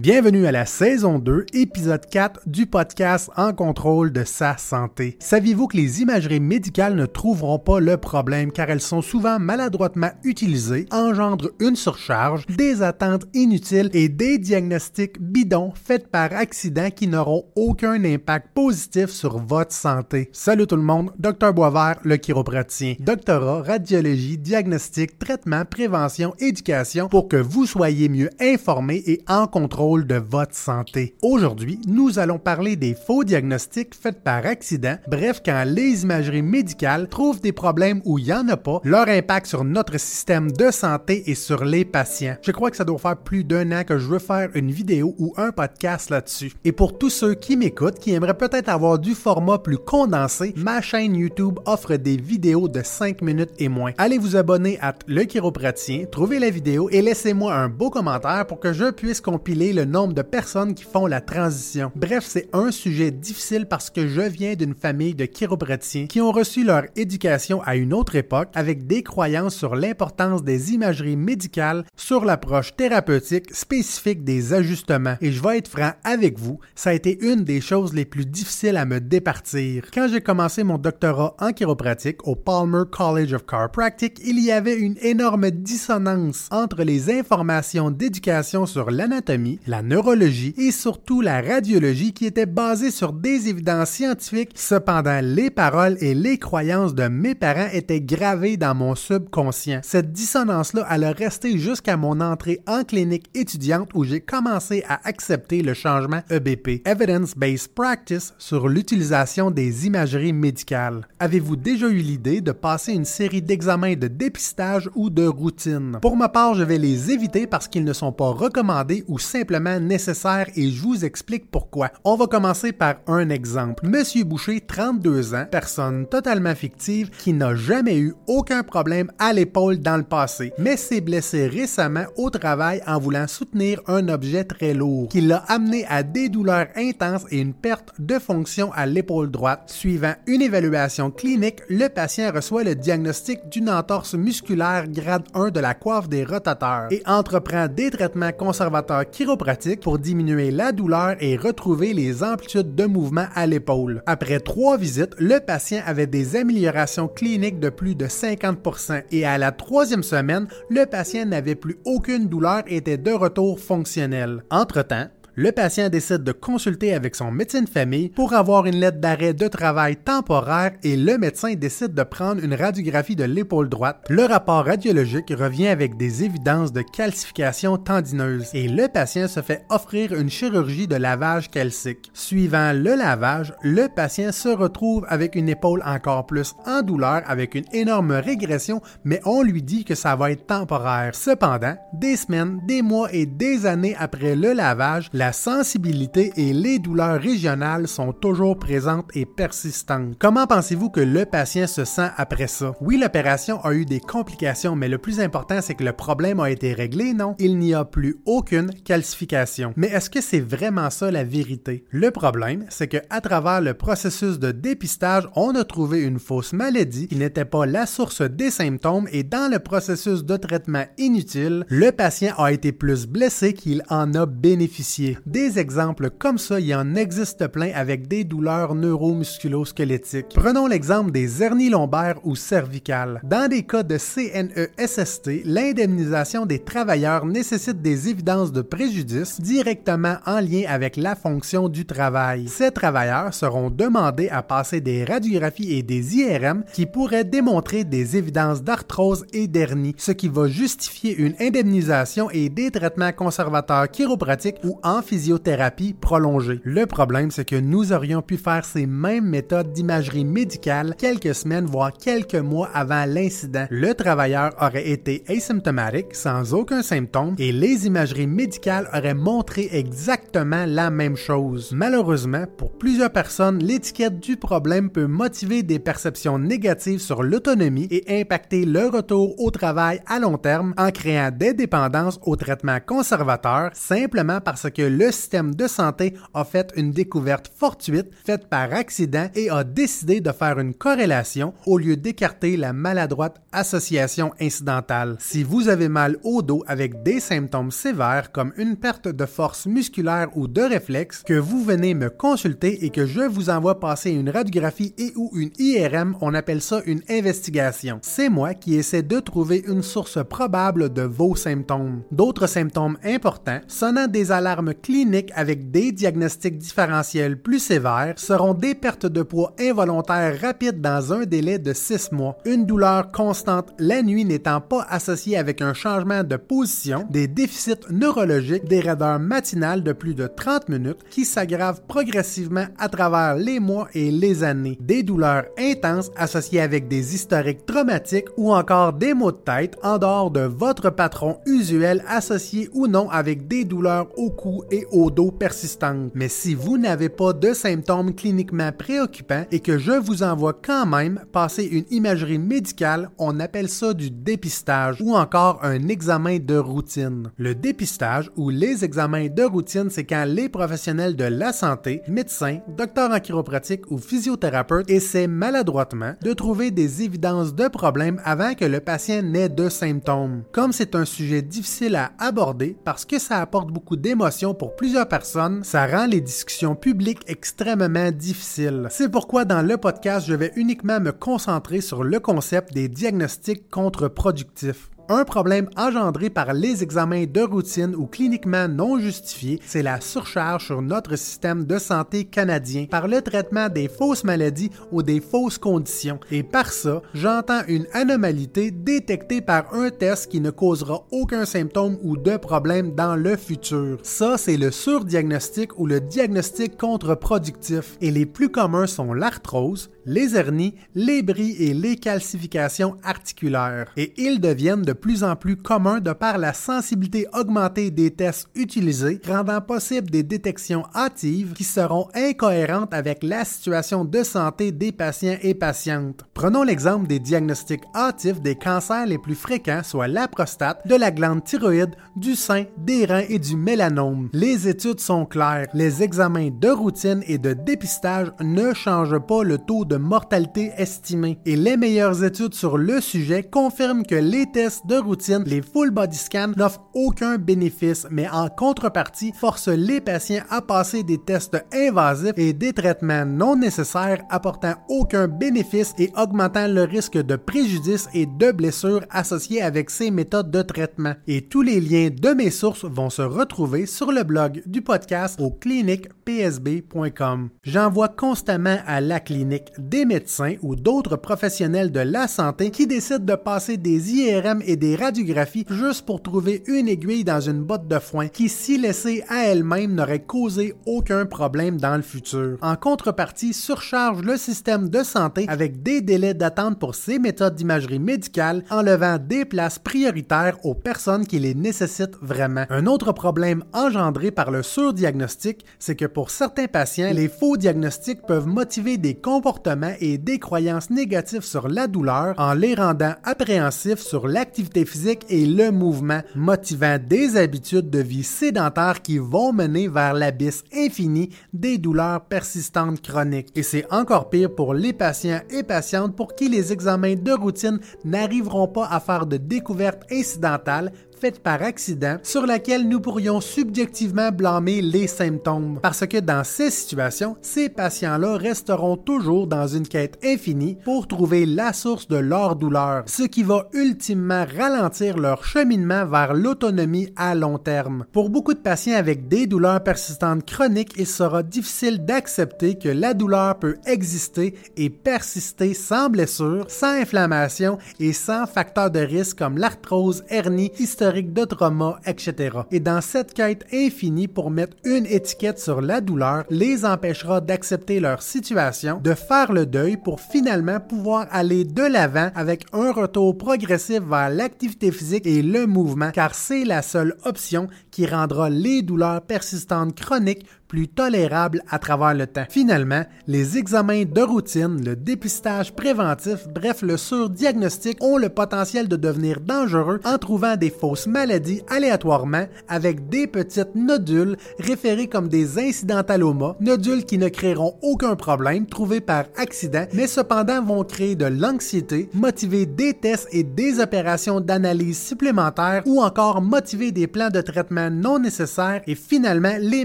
Bienvenue à la saison 2, épisode 4 du podcast En contrôle de sa santé. Saviez-vous que les imageries médicales ne trouveront pas le problème car elles sont souvent maladroitement utilisées, engendrent une surcharge, des attentes inutiles et des diagnostics bidons faits par accident qui n'auront aucun impact positif sur votre santé. Salut tout le monde, Dr Boisvert, le chiropraticien. Doctorat, radiologie, diagnostic, traitement, prévention, éducation pour que vous soyez mieux informés et en contrôle de votre santé. Aujourd'hui, nous allons parler des faux diagnostics faits par accident, bref, quand les imageries médicales trouvent des problèmes où il n'y en a pas, leur impact sur notre système de santé et sur les patients. Je crois que ça doit faire plus d'un an que je veux faire une vidéo ou un podcast là-dessus. Et pour tous ceux qui m'écoutent, qui aimeraient peut-être avoir du format plus condensé, ma chaîne YouTube offre des vidéos de 5 minutes et moins. Allez vous abonner à Le Chiropraticien, trouvez la vidéo et laissez-moi un beau commentaire pour que je puisse compiler le nombre de personnes qui font la transition. Bref, c'est un sujet difficile parce que je viens d'une famille de chiropraticiens qui ont reçu leur éducation à une autre époque avec des croyances sur l'importance des imageries médicales sur l'approche thérapeutique spécifique des ajustements. Et je vais être franc avec vous, ça a été une des choses les plus difficiles à me départir. Quand j'ai commencé mon doctorat en chiropratique au Palmer College of Chiropractic, il y avait une énorme dissonance entre les informations d'éducation sur l'anatomie, la neurologie et surtout la radiologie qui était basée sur des évidences scientifiques. Cependant, les paroles et les croyances de mes parents étaient gravées dans mon subconscient. Cette dissonance-là, elle a resté jusqu'à mon entrée en clinique étudiante où j'ai commencé à accepter le changement EBP, Evidence-Based Practice, sur l'utilisation des imageries médicales. Avez-vous déjà eu l'idée de passer une série d'examens de dépistage ou de routine? Pour ma part, je vais les éviter parce qu'ils ne sont pas recommandés ou simplement nécessaire et je vous explique pourquoi. On va commencer par un exemple. Monsieur Boucher, 32 ans, personne totalement fictive qui n'a jamais eu aucun problème à l'épaule dans le passé, mais s'est blessé récemment au travail en voulant soutenir un objet très lourd qui l'a amené à des douleurs intenses et une perte de fonction à l'épaule droite. Suivant une évaluation clinique, le patient reçoit le diagnostic d'une entorse musculaire grade 1 de la coiffe des rotateurs et entreprend des traitements conservateurs chiropratiques pour diminuer la douleur et retrouver les amplitudes de mouvement à l'épaule. Après trois visites, le patient avait des améliorations cliniques de plus de 50% et à la troisième semaine, le patient n'avait plus aucune douleur et était de retour fonctionnel. Entre-temps, le patient décide de consulter avec son médecin de famille pour avoir une lettre d'arrêt de travail temporaire et le médecin décide de prendre une radiographie de l'épaule droite. Le rapport radiologique revient avec des évidences de calcification tendineuse et le patient se fait offrir une chirurgie de lavage calcique. Suivant le lavage, le patient se retrouve avec une épaule encore plus en douleur avec une énorme régression, mais on lui dit que ça va être temporaire. Cependant, des semaines, des mois et des années après le lavage, la sensibilité et les douleurs régionales sont toujours présentes et persistantes. Comment pensez-vous que le patient se sent après ça? Oui, l'opération a eu des complications, mais le plus important, c'est que le problème a été réglé, non? Il n'y a plus aucune calcification. Mais est-ce que c'est vraiment ça la vérité? Le problème, c'est que à travers le processus de dépistage, on a trouvé une fausse maladie qui n'était pas la source des symptômes et dans le processus de traitement inutile, le patient a été plus blessé qu'il en a bénéficié. Des exemples comme ça, il en existe plein avec des douleurs neuromusculo-squelettiques. Prenons l'exemple des hernies lombaires ou cervicales. Dans des cas de CNE-SST, l'indemnisation des travailleurs nécessite des évidences de préjudice directement en lien avec la fonction du travail. Ces travailleurs seront demandés à passer des radiographies et des IRM qui pourraient démontrer des évidences d'arthrose et d'hernie, ce qui va justifier une indemnisation et des traitements conservateurs chiropratiques ou en physiothérapie prolongée. Le problème, c'est que nous aurions pu faire ces mêmes méthodes d'imagerie médicale quelques semaines, voire quelques mois avant l'incident. Le travailleur aurait été asymptomatique, sans aucun symptôme, et les imageries médicales auraient montré exactement la même chose. Malheureusement, pour plusieurs personnes, l'étiquette du problème peut motiver des perceptions négatives sur l'autonomie et impacter le retour au travail à long terme en créant des dépendances aux traitements conservateurs simplement parce que le système de santé a fait une découverte fortuite, faite par accident et a décidé de faire une corrélation au lieu d'écarter la maladroite association incidentale. Si vous avez mal au dos avec des symptômes sévères comme une perte de force musculaire ou de réflexe, que vous venez me consulter et que je vous envoie passer une radiographie et ou une IRM, on appelle ça une investigation. C'est moi qui essaie de trouver une source probable de vos symptômes. D'autres symptômes importants, sonnant des alarmes cliniques avec des diagnostics différentiels plus sévères, seront des pertes de poids involontaires rapides dans un délai de 6 mois, une douleur constante la nuit n'étant pas associée avec un changement de position, des déficits neurologiques, des raideurs matinales de plus de 30 minutes qui s'aggravent progressivement à travers les mois et les années, des douleurs intenses associées avec des historiques traumatiques ou encore des maux de tête en dehors de votre patron usuel associé ou non avec des douleurs au cou et au dos persistantes. Mais si vous n'avez pas de symptômes cliniquement préoccupants et que je vous envoie quand même passer une imagerie médicale, on appelle ça du dépistage ou encore un examen de routine. Le dépistage ou les examens de routine, c'est quand les professionnels de la santé, médecins, docteurs en chiropratique ou physiothérapeutes essaient maladroitement de trouver des évidences de problèmes avant que le patient n'ait de symptômes. Comme c'est un sujet difficile à aborder parce que ça apporte beaucoup d'émotions pour plusieurs personnes, ça rend les discussions publiques extrêmement difficiles. C'est pourquoi dans le podcast, je vais uniquement me concentrer sur le concept des diagnostics contre-productifs. Un problème engendré par les examens de routine ou cliniquement non justifiés, c'est la surcharge sur notre système de santé canadien par le traitement des fausses maladies ou des fausses conditions. Et par ça, j'entends une anomalité détectée par un test qui ne causera aucun symptôme ou de problème dans le futur. Ça, c'est le surdiagnostic ou le diagnostic contre-productif. Et les plus communs sont l'arthrose, les hernies, les bris et les calcifications articulaires. Et ils deviennent de plus en plus communs de par la sensibilité augmentée des tests utilisés, rendant possible des détections hâtives qui seront incohérentes avec la situation de santé des patients et patientes. Prenons l'exemple des diagnostics hâtifs des cancers les plus fréquents, soit la prostate, de la glande thyroïde, du sein, des reins et du mélanome. Les études sont claires, les examens de routine et de dépistage ne changent pas le taux de mortalité estimé et les meilleures études sur le sujet confirment que les tests de routine, les full body scans n'offrent aucun bénéfice, mais en contrepartie forcent les patients à passer des tests invasifs et des traitements non nécessaires apportant aucun bénéfice et augmentant le risque de préjudice et de blessures associés avec ces méthodes de traitement. Et tous les liens de mes sources vont se retrouver sur le blog du podcast au cliniquepsb.com. J'envoie constamment à la clinique des médecins ou d'autres professionnels de la santé qui décident de passer des IRM et des radiographies juste pour trouver une aiguille dans une botte de foin qui, si laissée à elle-même, n'aurait causé aucun problème dans le futur. En contrepartie, surcharge le système de santé avec des délais d'attente pour ces méthodes d'imagerie médicale, enlevant des places prioritaires aux personnes qui les nécessitent vraiment. Un autre problème engendré par le surdiagnostic, c'est que pour certains patients, les faux diagnostics peuvent motiver des comportements et des croyances négatives sur la douleur en les rendant appréhensifs sur l'activité physique et le mouvement, motivant des habitudes de vie sédentaires qui vont mener vers l'abysse infini des douleurs persistantes chroniques. Et c'est encore pire pour les patients et patientes pour qui les examens de routine n'arriveront pas à faire de découvertes incidentales faite par accident sur laquelle nous pourrions subjectivement blâmer les symptômes. Parce que dans ces situations, ces patients-là resteront toujours dans une quête infinie pour trouver la source de leur douleur, ce qui va ultimement ralentir leur cheminement vers l'autonomie à long terme. Pour beaucoup de patients avec des douleurs persistantes chroniques, il sera difficile d'accepter que la douleur peut exister et persister sans blessure, sans inflammation et sans facteurs de risque comme l'arthrose, hernie, de trauma, etc. Et dans cette quête infinie pour mettre une étiquette sur la douleur, les empêchera d'accepter leur situation, de faire le deuil pour finalement pouvoir aller de l'avant avec un retour progressif vers l'activité physique et le mouvement, car c'est la seule option qui rendra les douleurs persistantes chroniques plus tolérable à travers le temps. Finalement, les examens de routine, le dépistage préventif, bref, le surdiagnostic ont le potentiel de devenir dangereux en trouvant des fausses maladies aléatoirement avec des petites nodules référées comme des incidentalomas, nodules qui ne créeront aucun problème trouvés par accident, mais cependant vont créer de l'anxiété, motiver des tests et des opérations d'analyse supplémentaires ou encore motiver des plans de traitement non nécessaires et finalement les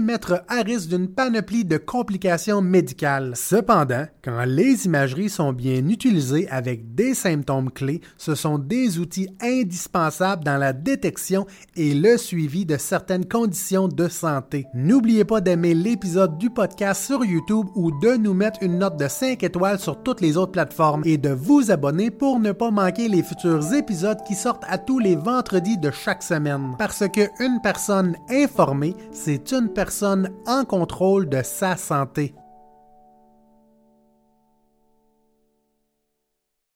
mettre à risque d'une panoplie de complications médicales. Cependant, quand les imageries sont bien utilisées avec des symptômes clés, ce sont des outils indispensables dans la détection et le suivi de certaines conditions de santé. N'oubliez pas d'aimer l'épisode du podcast sur YouTube ou de nous mettre une note de 5 étoiles sur toutes les autres plateformes et de vous abonner pour ne pas manquer les futurs épisodes qui sortent à tous les vendredis de chaque semaine. Parce que une informée, c'est une personne en contrôle de sa santé.